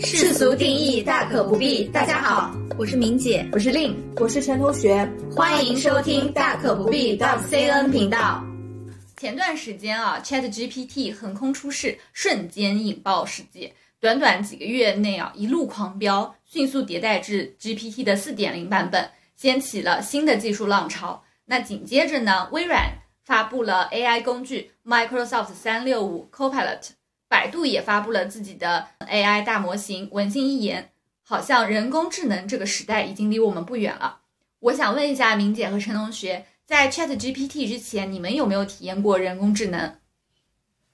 世俗定义大可不必。大家好，我是明姐，我是令，我是陈同学，欢迎收听大可不必 .cn 频道。前段时间啊，Chat GPT 横空出世，瞬间引爆世界。短短几个月内啊，一路狂飙，迅速迭代至 GPT 的四点零版本，掀起了新的技术浪潮。那紧接着呢，微软发布了 AI 工具 Microsoft 三六五 Copilot。百度也发布了自己的 AI 大模型，文心一言，好像人工智能这个时代已经离我们不远了。我想问一下明姐和陈同学，在 Chat GPT 之前，你们有没有体验过人工智能？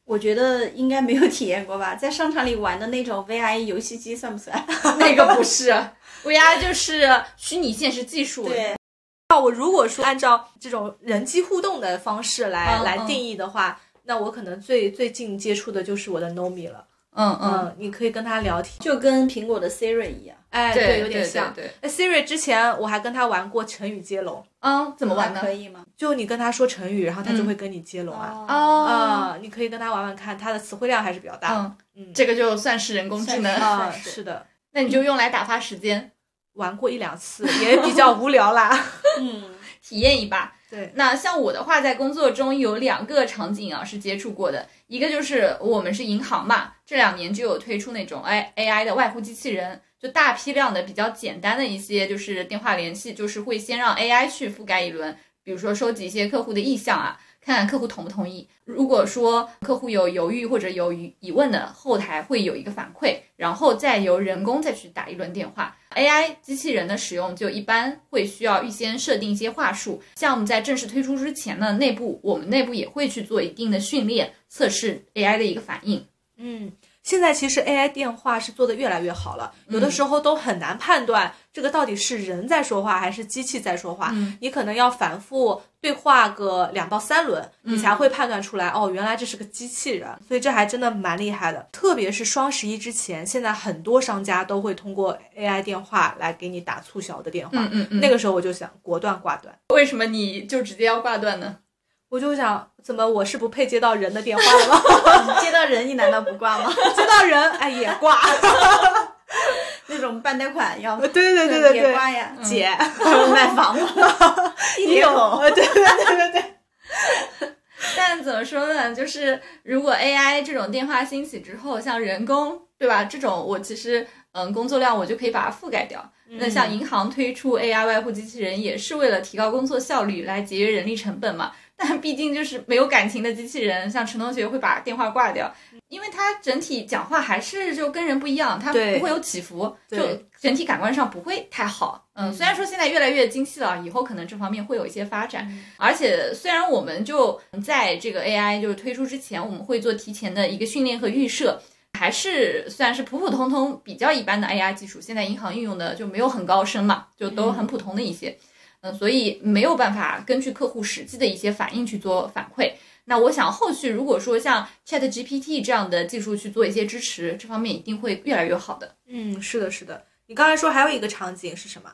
我觉得应该没有体验过吧，在商场里玩的那种 VR 游戏机算不算？那个不是，VR 就是虚拟现实技术。对，那我如果说按照这种人机互动的方式来来定义的话。那我可能最最近接触的就是我的 Nomi 了，嗯嗯，你可以跟他聊天，就跟苹果的 Siri 一样，哎，对，有点像。对，Siri 之前我还跟他玩过成语接龙，嗯，怎么玩呢？可以吗？就你跟他说成语，然后他就会跟你接龙啊，哦，你可以跟他玩玩看，他的词汇量还是比较大，嗯嗯，这个就算是人工智能啊，是的，那你就用来打发时间，玩过一两次，也比较无聊啦，嗯，体验一把。对，那像我的话，在工作中有两个场景啊是接触过的，一个就是我们是银行嘛，这两年就有推出那种哎 AI 的外呼机器人，就大批量的比较简单的一些就是电话联系，就是会先让 AI 去覆盖一轮，比如说收集一些客户的意向啊。看看客户同不同意。如果说客户有犹豫或者有疑问的，后台会有一个反馈，然后再由人工再去打一轮电话。AI 机器人的使用就一般会需要预先设定一些话术。项目在正式推出之前呢，内部我们内部也会去做一定的训练测试 AI 的一个反应。嗯。现在其实 AI 电话是做的越来越好了，有的时候都很难判断这个到底是人在说话还是机器在说话。你可能要反复对话个两到三轮，你才会判断出来哦，原来这是个机器人。所以这还真的蛮厉害的。特别是双十一之前，现在很多商家都会通过 AI 电话来给你打促销的电话。嗯嗯嗯。那个时候我就想果断挂断。为什么你就直接要挂断呢？我就想，怎么我是不配接到人的电话了吗？接到人你难道不挂吗？接到人哎也挂，那种办贷款要对对对对对挂呀，姐买房吗？地铁口，对对对对对。但怎么说呢？就是如果 AI 这种电话兴起之后，像人工对吧？这种我其实嗯工作量我就可以把它覆盖掉。那像银行推出 AI 外呼机器人，也是为了提高工作效率，来节约人力成本嘛。但毕竟就是没有感情的机器人，像陈同学会把电话挂掉，因为他整体讲话还是就跟人不一样，他不会有起伏，就整体感官上不会太好。嗯，虽然说现在越来越精细了，以后可能这方面会有一些发展。而且虽然我们就在这个 AI 就是推出之前，我们会做提前的一个训练和预设，还是虽然是普普通通比较一般的 AI 技术，现在银行运用的就没有很高深嘛，就都很普通的一些。嗯，所以没有办法根据客户实际的一些反应去做反馈。那我想后续如果说像 Chat GPT 这样的技术去做一些支持，这方面一定会越来越好的。嗯，是的，是的。你刚才说还有一个场景是什么？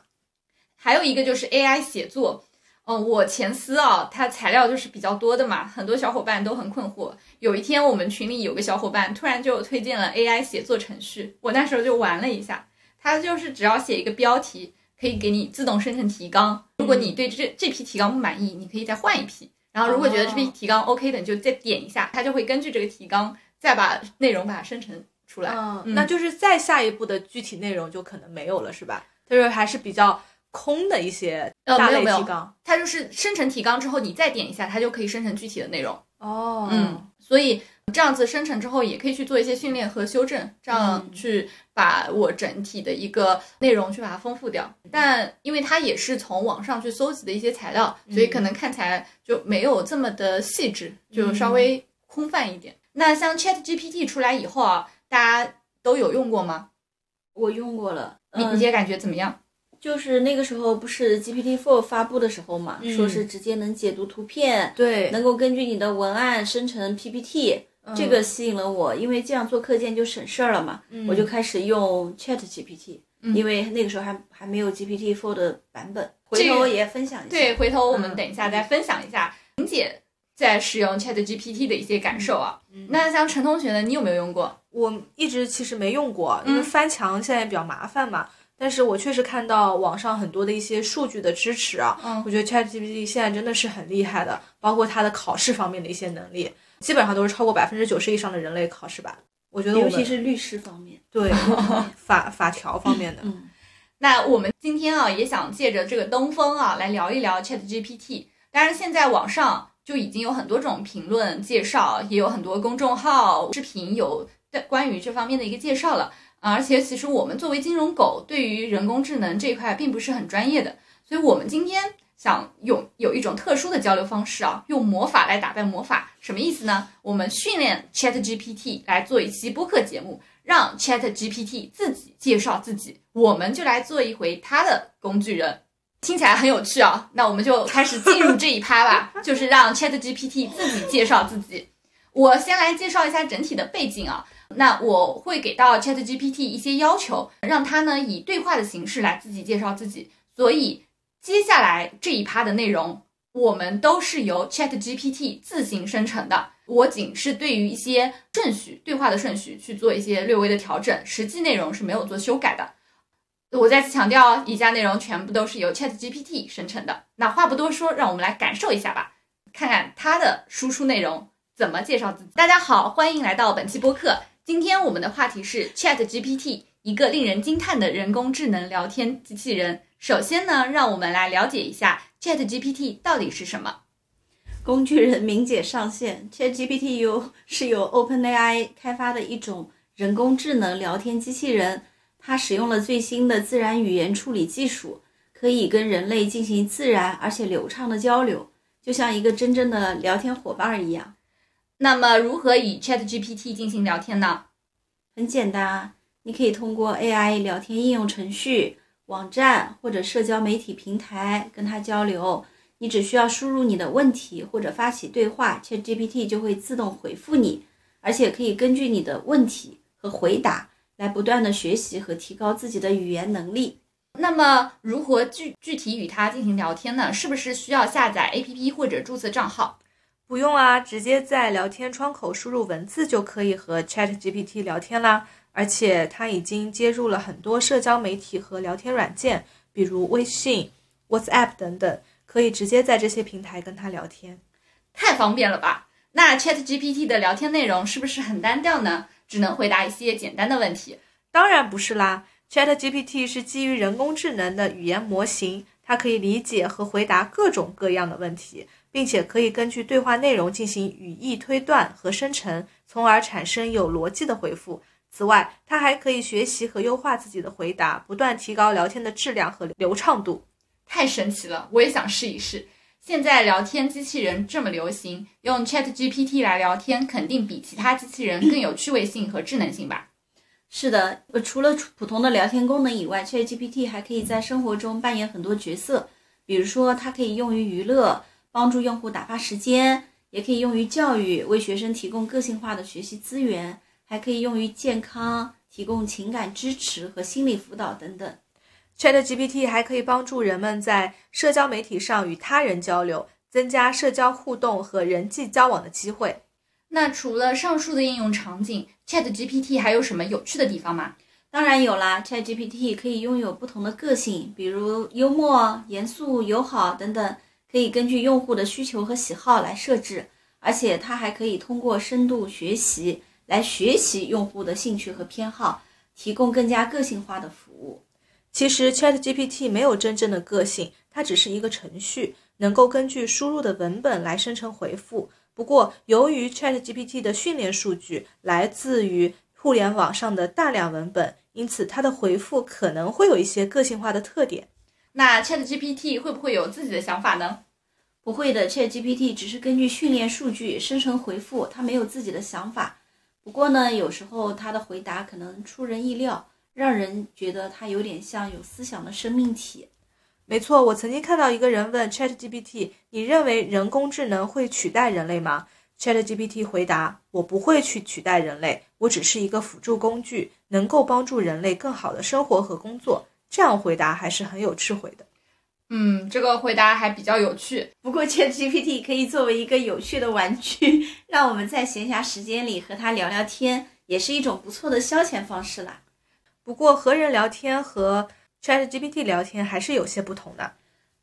还有一个就是 AI 写作。嗯，我前司啊，它材料就是比较多的嘛，很多小伙伴都很困惑。有一天我们群里有个小伙伴突然就推荐了 AI 写作程序，我那时候就玩了一下，它就是只要写一个标题。可以给你自动生成提纲。如果你对这这批提纲不满意，你可以再换一批。然后如果觉得这批提纲 OK 的，你就再点一下，它就会根据这个提纲再把内容把它生成出来。嗯，那就是再下一步的具体内容就可能没有了，是吧？就是还是比较空的一些大类提纲。它就是生成提纲之后，你再点一下，它就可以生成具体的内容。哦，嗯，所以。这样子生成之后，也可以去做一些训练和修正，这样去把我整体的一个内容去把它丰富掉。但因为它也是从网上去搜集的一些材料，所以可能看起来就没有这么的细致，就稍微空泛一点。那像 Chat GPT 出来以后啊，大家都有用过吗？我用过了，你你姐感觉怎么样？就是那个时候不是 GPT Four 发布的时候嘛，说是直接能解读图片，对，能够根据你的文案生成 PPT。这个吸引了我，因为这样做课件就省事儿了嘛。我就开始用 Chat GPT，因为那个时候还还没有 GPT Four 的版本。回头也分享一下。对，回头我们等一下再分享一下莹姐在使用 Chat GPT 的一些感受啊。那像陈同学呢，你有没有用过？我一直其实没用过，因为翻墙现在也比较麻烦嘛。但是我确实看到网上很多的一些数据的支持啊，我觉得 ChatGPT 现在真的是很厉害的，包括它的考试方面的一些能力，基本上都是超过百分之九十以上的人类考试吧。我觉得，尤其是律师方面，对 法法条方面的。嗯，那我们今天啊，也想借着这个东风啊，来聊一聊 ChatGPT。当然，现在网上就已经有很多种评论介绍，也有很多公众号视频有关于这方面的一个介绍了。而且，其实我们作为金融狗，对于人工智能这一块并不是很专业的，所以我们今天想用有一种特殊的交流方式啊，用魔法来打败魔法，什么意思呢？我们训练 Chat GPT 来做一期播客节目，让 Chat GPT 自己介绍自己，我们就来做一回他的工具人，听起来很有趣啊。那我们就开始进入这一趴吧，就是让 Chat GPT 自己介绍自己。我先来介绍一下整体的背景啊。那我会给到 Chat GPT 一些要求，让它呢以对话的形式来自己介绍自己。所以接下来这一趴的内容，我们都是由 Chat GPT 自行生成的。我仅是对于一些顺序对话的顺序去做一些略微的调整，实际内容是没有做修改的。我再次强调，以下内容全部都是由 Chat GPT 生成的。那话不多说，让我们来感受一下吧，看看它的输出内容怎么介绍自己。大家好，欢迎来到本期播客。今天我们的话题是 Chat GPT，一个令人惊叹的人工智能聊天机器人。首先呢，让我们来了解一下 Chat GPT 到底是什么。工具人明姐上线，Chat GPT 由是由 OpenAI 开发的一种人工智能聊天机器人，它使用了最新的自然语言处理技术，可以跟人类进行自然而且流畅的交流，就像一个真正的聊天伙伴一样。那么，如何与 Chat GPT 进行聊天呢？很简单，你可以通过 AI 聊天应用程序、网站或者社交媒体平台跟它交流。你只需要输入你的问题或者发起对话，Chat GPT 就会自动回复你，而且可以根据你的问题和回答来不断的学习和提高自己的语言能力。那么，如何具具体与它进行聊天呢？是不是需要下载 APP 或者注册账号？不用啊，直接在聊天窗口输入文字就可以和 Chat GPT 聊天啦。而且它已经接入了很多社交媒体和聊天软件，比如微信、WhatsApp 等等，可以直接在这些平台跟它聊天，太方便了吧？那 Chat GPT 的聊天内容是不是很单调呢？只能回答一些简单的问题？当然不是啦，Chat GPT 是基于人工智能的语言模型，它可以理解和回答各种各样的问题。并且可以根据对话内容进行语义推断和生成，从而产生有逻辑的回复。此外，它还可以学习和优化自己的回答，不断提高聊天的质量和流畅度。太神奇了，我也想试一试。现在聊天机器人这么流行，用 Chat GPT 来聊天，肯定比其他机器人更有趣味性和智能性吧？是的，呃，除了普通的聊天功能以外，Chat GPT 还可以在生活中扮演很多角色，比如说它可以用于娱乐。帮助用户打发时间，也可以用于教育，为学生提供个性化的学习资源，还可以用于健康，提供情感支持和心理辅导等等。ChatGPT 还可以帮助人们在社交媒体上与他人交流，增加社交互动和人际交往的机会。那除了上述的应用场景，ChatGPT 还有什么有趣的地方吗？当然有啦，ChatGPT 可以拥有不同的个性，比如幽默、严肃、友好等等。可以根据用户的需求和喜好来设置，而且它还可以通过深度学习来学习用户的兴趣和偏好，提供更加个性化的服务。其实 ChatGPT 没有真正的个性，它只是一个程序，能够根据输入的文本来生成回复。不过，由于 ChatGPT 的训练数据来自于互联网上的大量文本，因此它的回复可能会有一些个性化的特点。那 Chat GPT 会不会有自己的想法呢？不会的，Chat GPT 只是根据训练数据生成回复，它没有自己的想法。不过呢，有时候他的回答可能出人意料，让人觉得他有点像有思想的生命体。没错，我曾经看到一个人问 Chat GPT：“ 你认为人工智能会取代人类吗？”Chat GPT 回答：“我不会去取代人类，我只是一个辅助工具，能够帮助人类更好的生活和工作。”这样回答还是很有智慧的，嗯，这个回答还比较有趣。不过，ChatGPT 可以作为一个有趣的玩具，让我们在闲暇时间里和它聊聊天，也是一种不错的消遣方式啦。不过和人聊天和 ChatGPT 聊天还是有些不同的。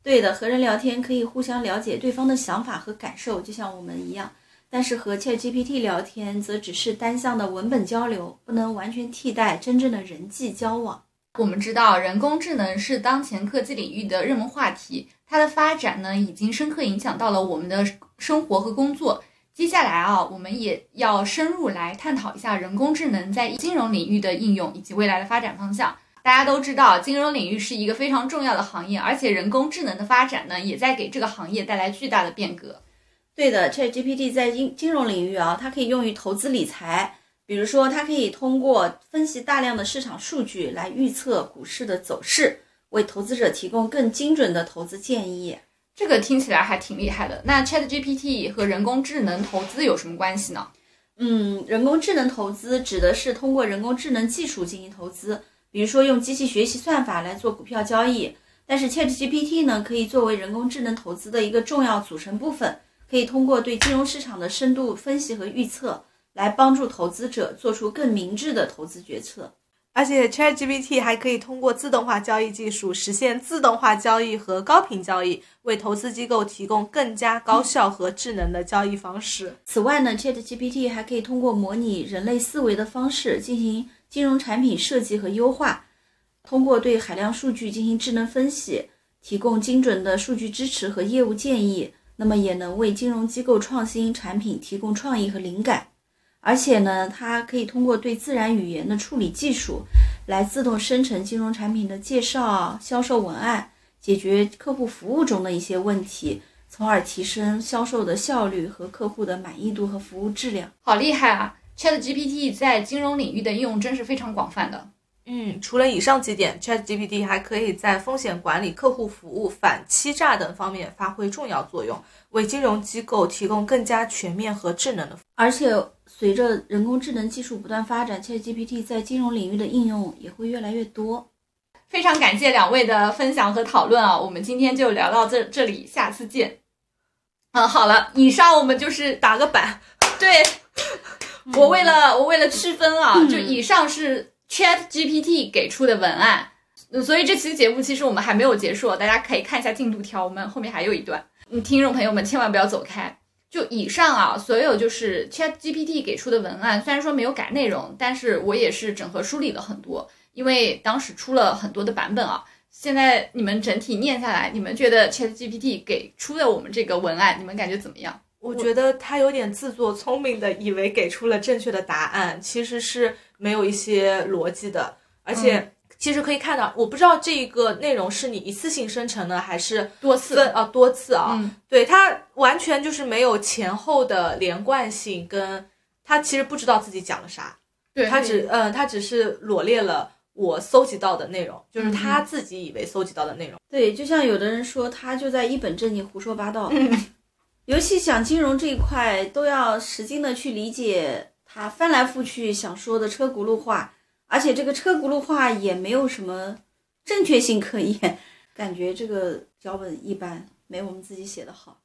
对的，和人聊天可以互相了解对方的想法和感受，就像我们一样。但是和 ChatGPT 聊天则只是单向的文本交流，不能完全替代真正的人际交往。我们知道，人工智能是当前科技领域的热门话题，它的发展呢，已经深刻影响到了我们的生活和工作。接下来啊，我们也要深入来探讨一下人工智能在金融领域的应用以及未来的发展方向。大家都知道，金融领域是一个非常重要的行业，而且人工智能的发展呢，也在给这个行业带来巨大的变革。对的，ChatGPT 在金金融领域啊，它可以用于投资理财。比如说，它可以通过分析大量的市场数据来预测股市的走势，为投资者提供更精准的投资建议。这个听起来还挺厉害的。那 ChatGPT 和人工智能投资有什么关系呢？嗯，人工智能投资指的是通过人工智能技术进行投资。比如说用机器学习算法来做股票交易，但是 ChatGPT 呢，可以作为人工智能投资的一个重要组成部分，可以通过对金融市场的深度分析和预测，来帮助投资者做出更明智的投资决策。而且 ChatGPT 还可以通过自动化交易技术实现自动化交易和高频交易，为投资机构提供更加高效和智能的交易方式。此外呢，ChatGPT 还可以通过模拟人类思维的方式进行。金融产品设计和优化，通过对海量数据进行智能分析，提供精准的数据支持和业务建议，那么也能为金融机构创新产品提供创意和灵感。而且呢，它可以通过对自然语言的处理技术，来自动生成金融产品的介绍、销售文案，解决客户服务中的一些问题，从而提升销售的效率和客户的满意度和服务质量。好厉害啊！ChatGPT 在金融领域的应用真是非常广泛的。嗯，除了以上几点，ChatGPT 还可以在风险管理、客户服务、反欺诈等方面发挥重要作用，为金融机构提供更加全面和智能的。而且，随着人工智能技术不断发展，ChatGPT 在金融领域的应用也会越来越多。非常感谢两位的分享和讨论啊！我们今天就聊到这这里，下次见。嗯，好了，以上我们就是打个板，对。我为了我为了区分啊，就以上是 Chat GPT 给出的文案，所以这期节目其实我们还没有结束，大家可以看一下进度条，我们后面还有一段。嗯，听众朋友们千万不要走开。就以上啊，所有就是 Chat GPT 给出的文案，虽然说没有改内容，但是我也是整合梳理了很多，因为当时出了很多的版本啊。现在你们整体念下来，你们觉得 Chat GPT 给出的我们这个文案，你们感觉怎么样？我觉得他有点自作聪明的，以为给出了正确的答案，其实是没有一些逻辑的。而且其实可以看到，我不知道这个内容是你一次性生成的还是多次啊多次啊？对，他完全就是没有前后的连贯性，跟他其实不知道自己讲了啥。对他只嗯，他只是罗列了我搜集到的内容，就是他自己以为搜集到的内容。对，就像有的人说，他就在一本正经胡说八道。尤其讲金融这一块，都要使劲的去理解他翻来覆去想说的车轱辘话，而且这个车轱辘话也没有什么正确性可言，感觉这个脚本一般，没我们自己写的好，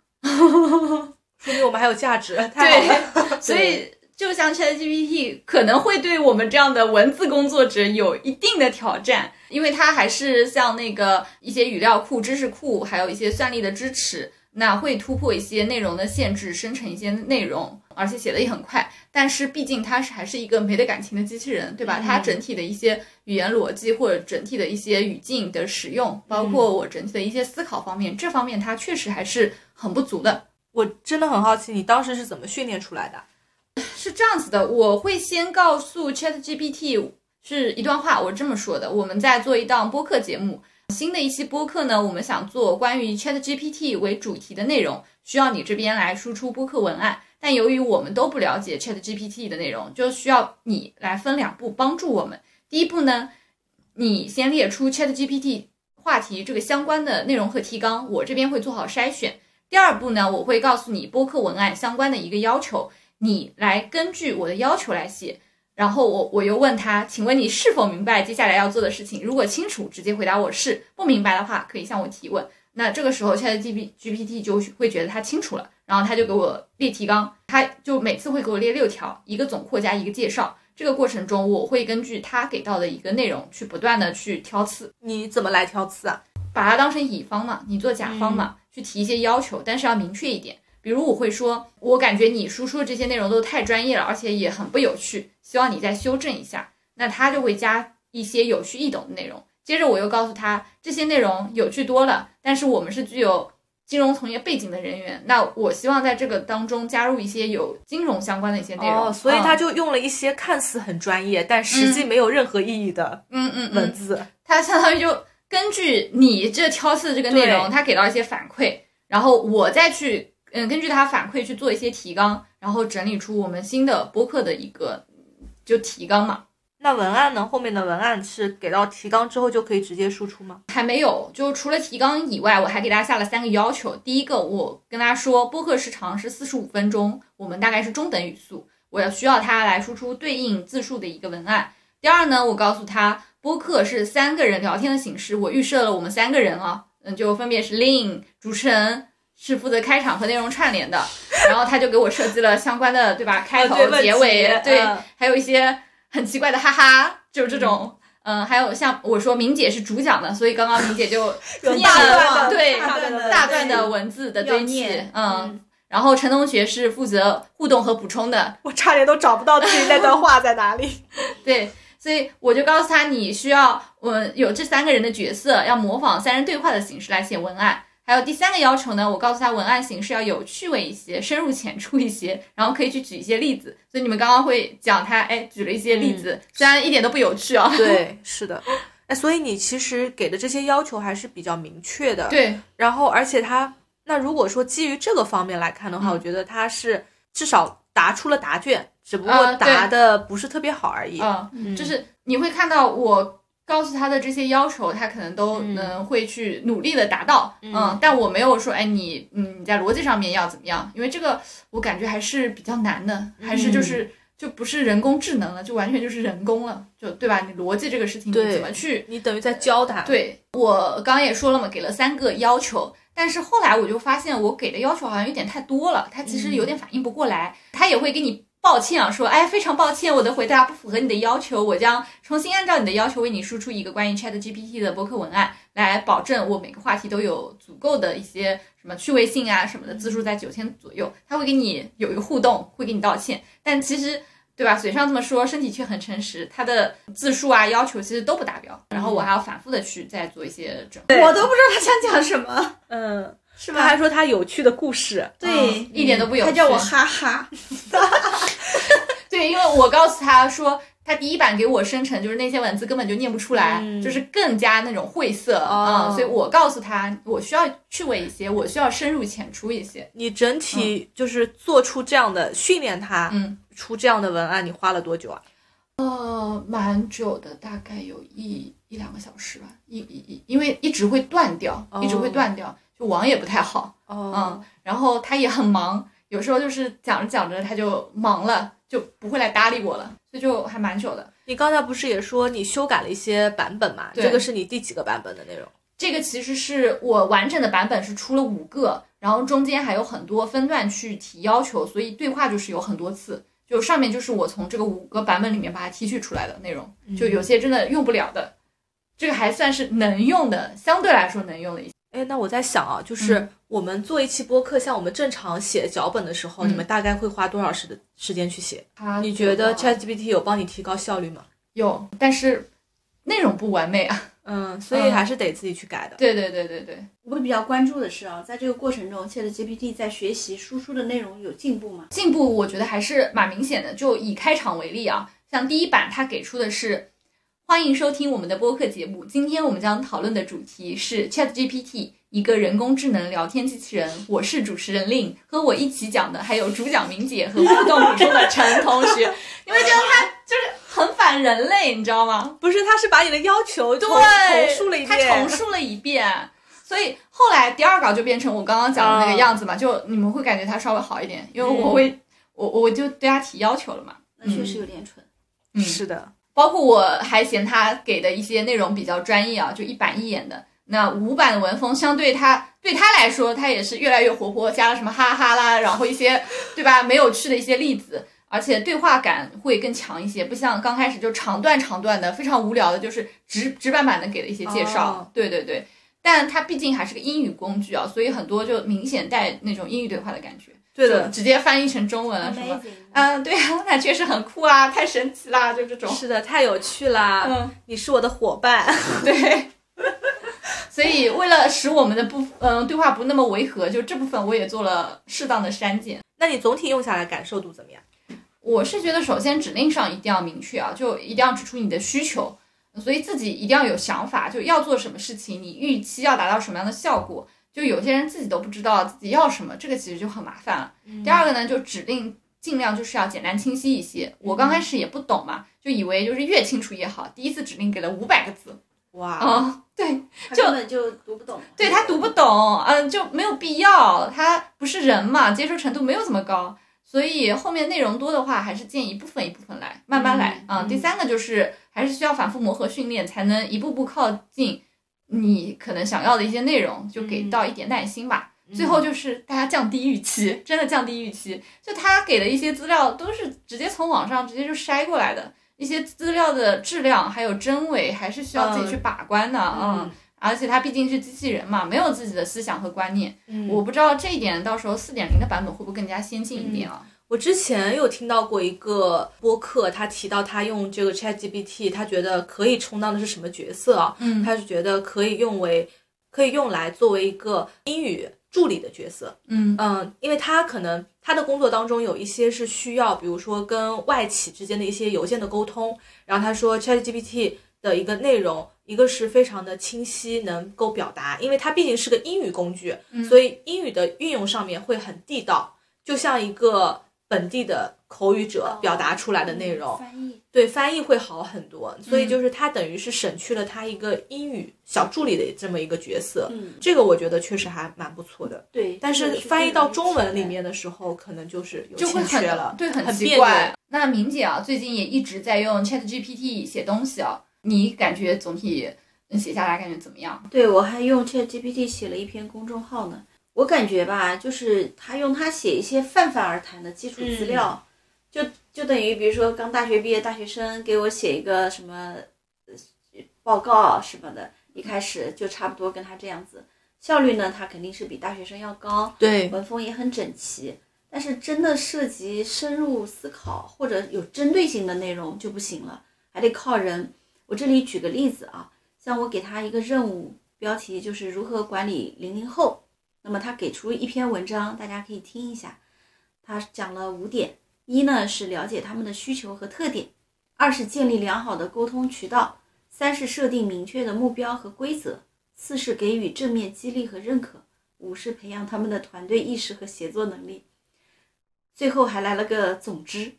说明我们还有价值，太好了。所以，就像 ChatGPT 可能会对我们这样的文字工作者有一定的挑战，因为它还是像那个一些语料库、知识库，还有一些算力的支持。那会突破一些内容的限制，生成一些内容，而且写的也很快。但是毕竟它是还是一个没得感情的机器人，对吧？它整体的一些语言逻辑或者整体的一些语境的使用，包括我整体的一些思考方面，这方面它确实还是很不足的。我真的很好奇，你当时是怎么训练出来的？是这样子的，我会先告诉 ChatGPT 是一段话，我这么说的：我们在做一档播客节目。新的一期播客呢，我们想做关于 Chat GPT 为主题的内容，需要你这边来输出播客文案。但由于我们都不了解 Chat GPT 的内容，就需要你来分两步帮助我们。第一步呢，你先列出 Chat GPT 话题这个相关的内容和提纲，我这边会做好筛选。第二步呢，我会告诉你播客文案相关的一个要求，你来根据我的要求来写。然后我我又问他，请问你是否明白接下来要做的事情？如果清楚，直接回答我是；不明白的话，可以向我提问。那这个时候，Chat G P G P T 就会觉得他清楚了，然后他就给我列提纲，他就每次会给我列六条，一个总括加一个介绍，这个过程中，我会根据他给到的一个内容去不断的去挑刺。你怎么来挑刺啊？把它当成乙方嘛，你做甲方嘛，去提一些要求，但是要明确一点。比如我会说，我感觉你输出的这些内容都太专业了，而且也很不有趣，希望你再修正一下。那他就会加一些有趣易懂的内容。接着我又告诉他，这些内容有趣多了，但是我们是具有金融从业背景的人员，那我希望在这个当中加入一些有金融相关的一些内容。哦，所以他嗯就用了一些看似很专业，但实际没有任何意义的嗯嗯嗯文字。他相当于就根据你这挑刺的这个内容，他给到一些反馈，然后我再去嗯根据他反馈去做一些提纲，然后整理出我们新的播客的一个就提纲嘛。那文案呢？后面的文案是给到提纲之后就可以直接输出吗？还没有，就除了提纲以外，我还给大家下了三个要求。第一个，我跟大家说，播客时长是四十五分钟，我们大概是中等语速，我要需要他来输出对应字数的一个文案。第二呢，我告诉他，播客是三个人聊天的形式，我预设了我们三个人啊，嗯，就分别是 Lin 主持人是负责开场和内容串联的，然后他就给我设计了相关的，对吧？开头、结尾，对，嗯还有一些很奇怪的哈哈，就是这种。嗯，还有像我说，明姐是主讲的，所以刚刚明姐就 念大了段的对大段的大段的文字的堆念，嗯，然后陈同学是负责互动和补充的，我差点都找不到自己那段话在哪里。对，所以我就告诉他，你需要我有这三个人的角色，要模仿三人对话的形式来写文案。还有第三个要求呢，我告诉他文案形式要有趣味一些，深入浅出一些，然后可以去举一些例子。所以你们刚刚会讲他，哎，举了一些例子，虽然一点都不有趣啊。对，是的。哎，所以你其实给的这些要求还是比较明确的。。对，然后，而且他那如果说基于这个方面来看的话，嗯我觉得他是至少答出了答卷，只不过答的不是特别好而已。嗯，就是你会看到我告诉他的这些要求，他可能都嗯能会去努力的达到，嗯，但我没有说，哎，你嗯你在逻辑上面要怎么样，因为这个我感觉还是比较难的，还是就是。就不是人工智能了，就完全就是人工了，就对吧？你逻辑这个事情你怎么去你等于在教他。，对我刚刚也说了嘛，给了三个要求，但是后来我就发现我给的要求好像有点太多了，他其实有点反应不过来，他也会给你抱歉啊，说哎非常抱歉，我的回答不符合你的要求，我将重新按照你的要求为你输出一个关于 Chat GPT 的博客文案，来保证我每个话题都有足够的一些什么趣味性啊什么的，字数在九千左右，他会给你有一个互动，会给你道歉，但其实。对吧？嘴上这么说，身体却很诚实。他的字数啊要求其实都不达标，然后我还要反复的去再做一些整合。我都不知道他想讲什么，嗯，是吧？他还说他有趣的故事。对，嗯一点都不有趣他叫我哈哈，对，因为我告诉他说，他第一版给我生成就是那些文字根本就念不出来，嗯就是更加那种晦涩哦嗯所以我告诉他，我需要趣味一些，我需要深入浅出一些。你整体就是做出这样的训练他，嗯，出这样的文案，你花了多久啊？呃，蛮久的，大概有一一两个小时吧，一一一，因为一直会断掉，一直会哦断掉，就网也不太好。哦嗯，然后他也很忙，有时候就是讲着讲着他就忙了，就不会来搭理我了，所以就还蛮久的。你刚才不是也说你修改了一些版本嘛？这个是你第几个版本的内容？这个其实是我完整的版本是出了五个，然后中间还有很多分段去提要求，所以对话就是有很多次。就上面就是我从这个五个版本里面把它提取出来的内容，就有些真的用不了的，这个还算是能用的，相对来说能用的一些。哎，那我在想啊，就是嗯我们做一期播客，像我们正常写脚本的时候，嗯你们大概会花多少时的时间去写？它你觉得 ChatGPT 有帮你提高效率吗？有，但是内容不完美啊。嗯，所以还是得自己去改的。对对对对对，我会比较关注的是啊，在这个过程中，ChatGPT 在学习输出的内容有进步吗？进步我觉得还是蛮明显的。就以开场为例啊，像第一版它给出的是欢迎收听我们的播客节目，今天我们将讨论的主题是 ChatGPT，一个人工智能聊天机器人。我是主持人令，和我一起讲的还有主讲明姐和互动补充的陈同学。你会觉得他就是很反人类，你知道吗？不是，他是把你的要求重对，重述了一他遍。重述了一遍。所以后来第二稿就变成我刚刚讲的那个样子嘛，就你们会感觉他稍微好一点，因为我会，我我就对他提要求了嘛。那确实有点蠢。嗯，是的，包括我还嫌他给的一些内容比较专业啊，就一板一眼的。那五版的文风相对他对他来说，他也是越来越活泼，加了什么哈哈啦，然后一些对吧没有趣的一些例子。而且对话感会更强一些，不像刚开始就长段长段的，非常无聊的，就是直直板板的给的一些介绍。哦对对对，但它毕竟还是个英语工具啊，所以很多就明显带那种英语对话的感觉。对的，直接翻译成中文了，什么？嗯，对啊，那确实很酷啊，太神奇啦，就这种。是的，太有趣啦！嗯，你是我的伙伴。对。所以为了使我们的不嗯、对话不那么违和，就这部分我也做了适当的删减。那你总体用下来感受度怎么样？我是觉得，首先指令上一定要明确啊，就一定要指出你的需求，所以自己一定要有想法，就要做什么事情，你预期要达到什么样的效果。就有些人自己都不知道自己要什么，这个其实就很麻烦了。第二个呢，就指令尽量就是要简单清晰一些。我刚开始也不懂嘛，就以为就是越清楚越好。第一次指令给了五百个字，哇，啊、对，他就根本就读不懂。对他读不懂，嗯、就没有必要，他不是人嘛，接受程度没有这么高，所以后面内容多的话，还是建议一部分一部分来，慢慢来啊、嗯第三个就是还是需要反复磨合训练，才能一步步靠近你可能想要的一些内容，就给到一点耐心吧。最后就是大家降低预期，真的降低预期。就他给的一些资料都是直接从网上直接就筛过来的，一些资料的质量还有真伪还是需要自己去把关的，嗯而且它毕竟是机器人嘛，没有自己的思想和观念。嗯我不知道这一点到时候四点零的版本会不会更加先进一点啊？我之前有听到过一个播客，他提到他用这个 Chat GPT，他觉得可以充当的是什么角色啊？嗯。他是觉得可以用为可以用来作为一个英语助理的角色。嗯。嗯，因为他可能他的工作当中有一些是需要，比如说跟外企之间的一些邮件的沟通，然后他说 ChatGPT 的一个内容，一个是非常的清晰，能够表达，因为它毕竟是个英语工具，所以英语的运用上面会很地道，就像一个本地的口语者表达出来的内容。翻译对翻译会好很多，所以就是他等于是省去了他一个英语小助理的这么一个角色，嗯，这个我觉得确实还蛮不错的。对，但是翻译到中文里面的时候，可能就是有就很欠缺了，对，很怪。那明姐啊，最近也一直在用 Chat GPT 写东西啊，你感觉总体嗯写下来感觉怎么样？对，我还用 ChatGPT 写了一篇公众号呢。我感觉吧，就是他用他写一些泛泛而谈的基础资料，就就等于比如说刚大学毕业大学生给我写一个什么呃报告啊什么的，一开始就差不多跟他这样子，效率呢，他肯定是比大学生要高，对，文风也很整齐。但是真的涉及深入思考或者有针对性的内容就不行了，还得靠人。我这里举个例子啊，像我给他一个任务，标题就是如何管理零零后，那么他给出一篇文章，大家可以听一下。他讲了五点：一呢是了解他们的需求和特点；二是建立良好的沟通渠道；三是设定明确的目标和规则；四是给予正面激励和认可；五是培养他们的团队意识和协作能力。最后还来了个总之，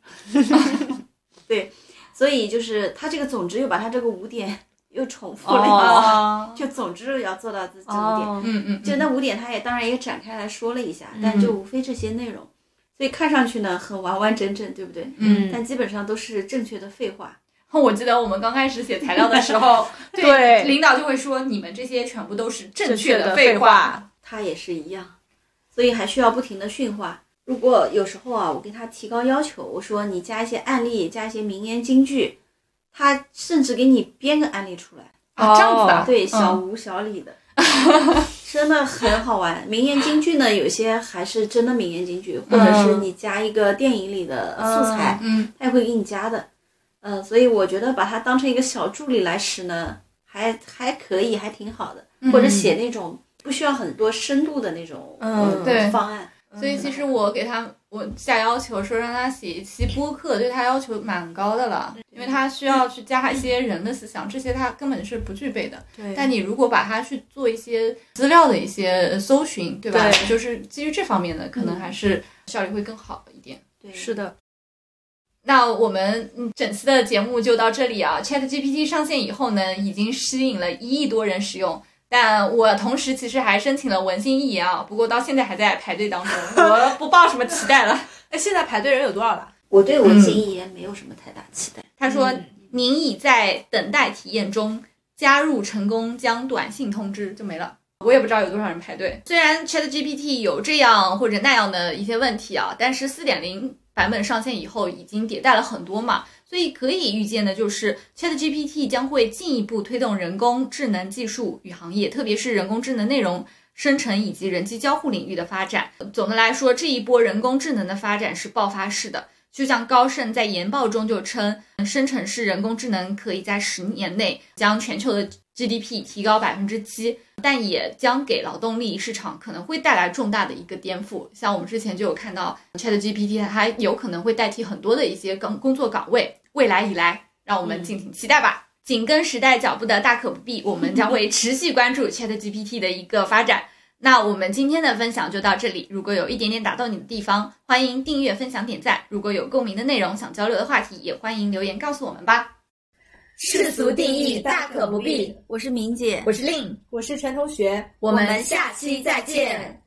对，所以就是他这个总之又把他这个五点又重复了一次，哦 就总之要做到这这五点。哦，嗯嗯，就那五点，他也当然也展开来说了一下，但就无非这些内容，所以看上去呢很完完整整，对不对？嗯但基本上都是正确的废话。我记得我们刚开始写材料的时候，对领导就会说你们这些全部都是正确的废话。他也是一样，所以还需要不停的训话。如果有时候啊，我给他提高要求，我说你加一些案例，加一些名言金句，他甚至给你编个案例出来，啊，这样子啊，对，嗯小吴小李的，真的很好玩。名言金句呢，有些还是真的名言金句，或者是你加一个电影里的素材，嗯，他也会给你加的。嗯、所以我觉得把它当成一个小助理来使呢，还还可以，还挺好的。或者写那种不需要很多深度的那种嗯方案。所以其实我给他我下要求说让他写一期播客，对他要求蛮高的了，因为他需要去加一些人的思想，这些他根本是不具备的。对但你如果把它去做一些资料的一些搜寻，对吧？对就是基于这方面的，可能还是效率会更好一点。对，是的，那我们嗯整期的节目就到这里啊。Chat GPT 上线以后呢，已经吸引了一亿多人使用。但我同时其实还申请了文心一言啊，不过到现在还在排队当中，我不抱什么期待了。那，现在排队人有多少了？我对文心一言没有什么太大期待。他说：“嗯您已在等待体验中，加入成功将短信通知。”就没了。我也不知道有多少人排队。虽然 Chat GPT 有这样或者那样的一些问题啊，但是四点零版本上线以后已经迭代了很多嘛，所以可以预见的就是 ChatGPT 将会进一步推动人工智能技术与行业，特别是人工智能内容生成以及人机交互领域的发展。总的来说，这一波人工智能的发展是爆发式的。就像高盛在研报中就称，生成式人工智能可以在十年内将全球的 GDP 提高百分之七，但也将给劳动力市场可能会带来重大的一个颠覆。像我们之前就有看到 ChatGPT，它有可能会代替很多的一些工工作岗位。未来以来，让我们敬请期待吧。紧跟时代脚步的大可不必，我们将 会持续关注 ChatGPT 的一个发展。那我们今天的分享就到这里。如果有一点点打动你的地方，欢迎订阅、分享、点赞。如果有共鸣的内容，想交流的话题，也欢迎留言告诉我们吧。世俗定义大可不必。我是明姐，我是令，我是陈同学，我们下期再见。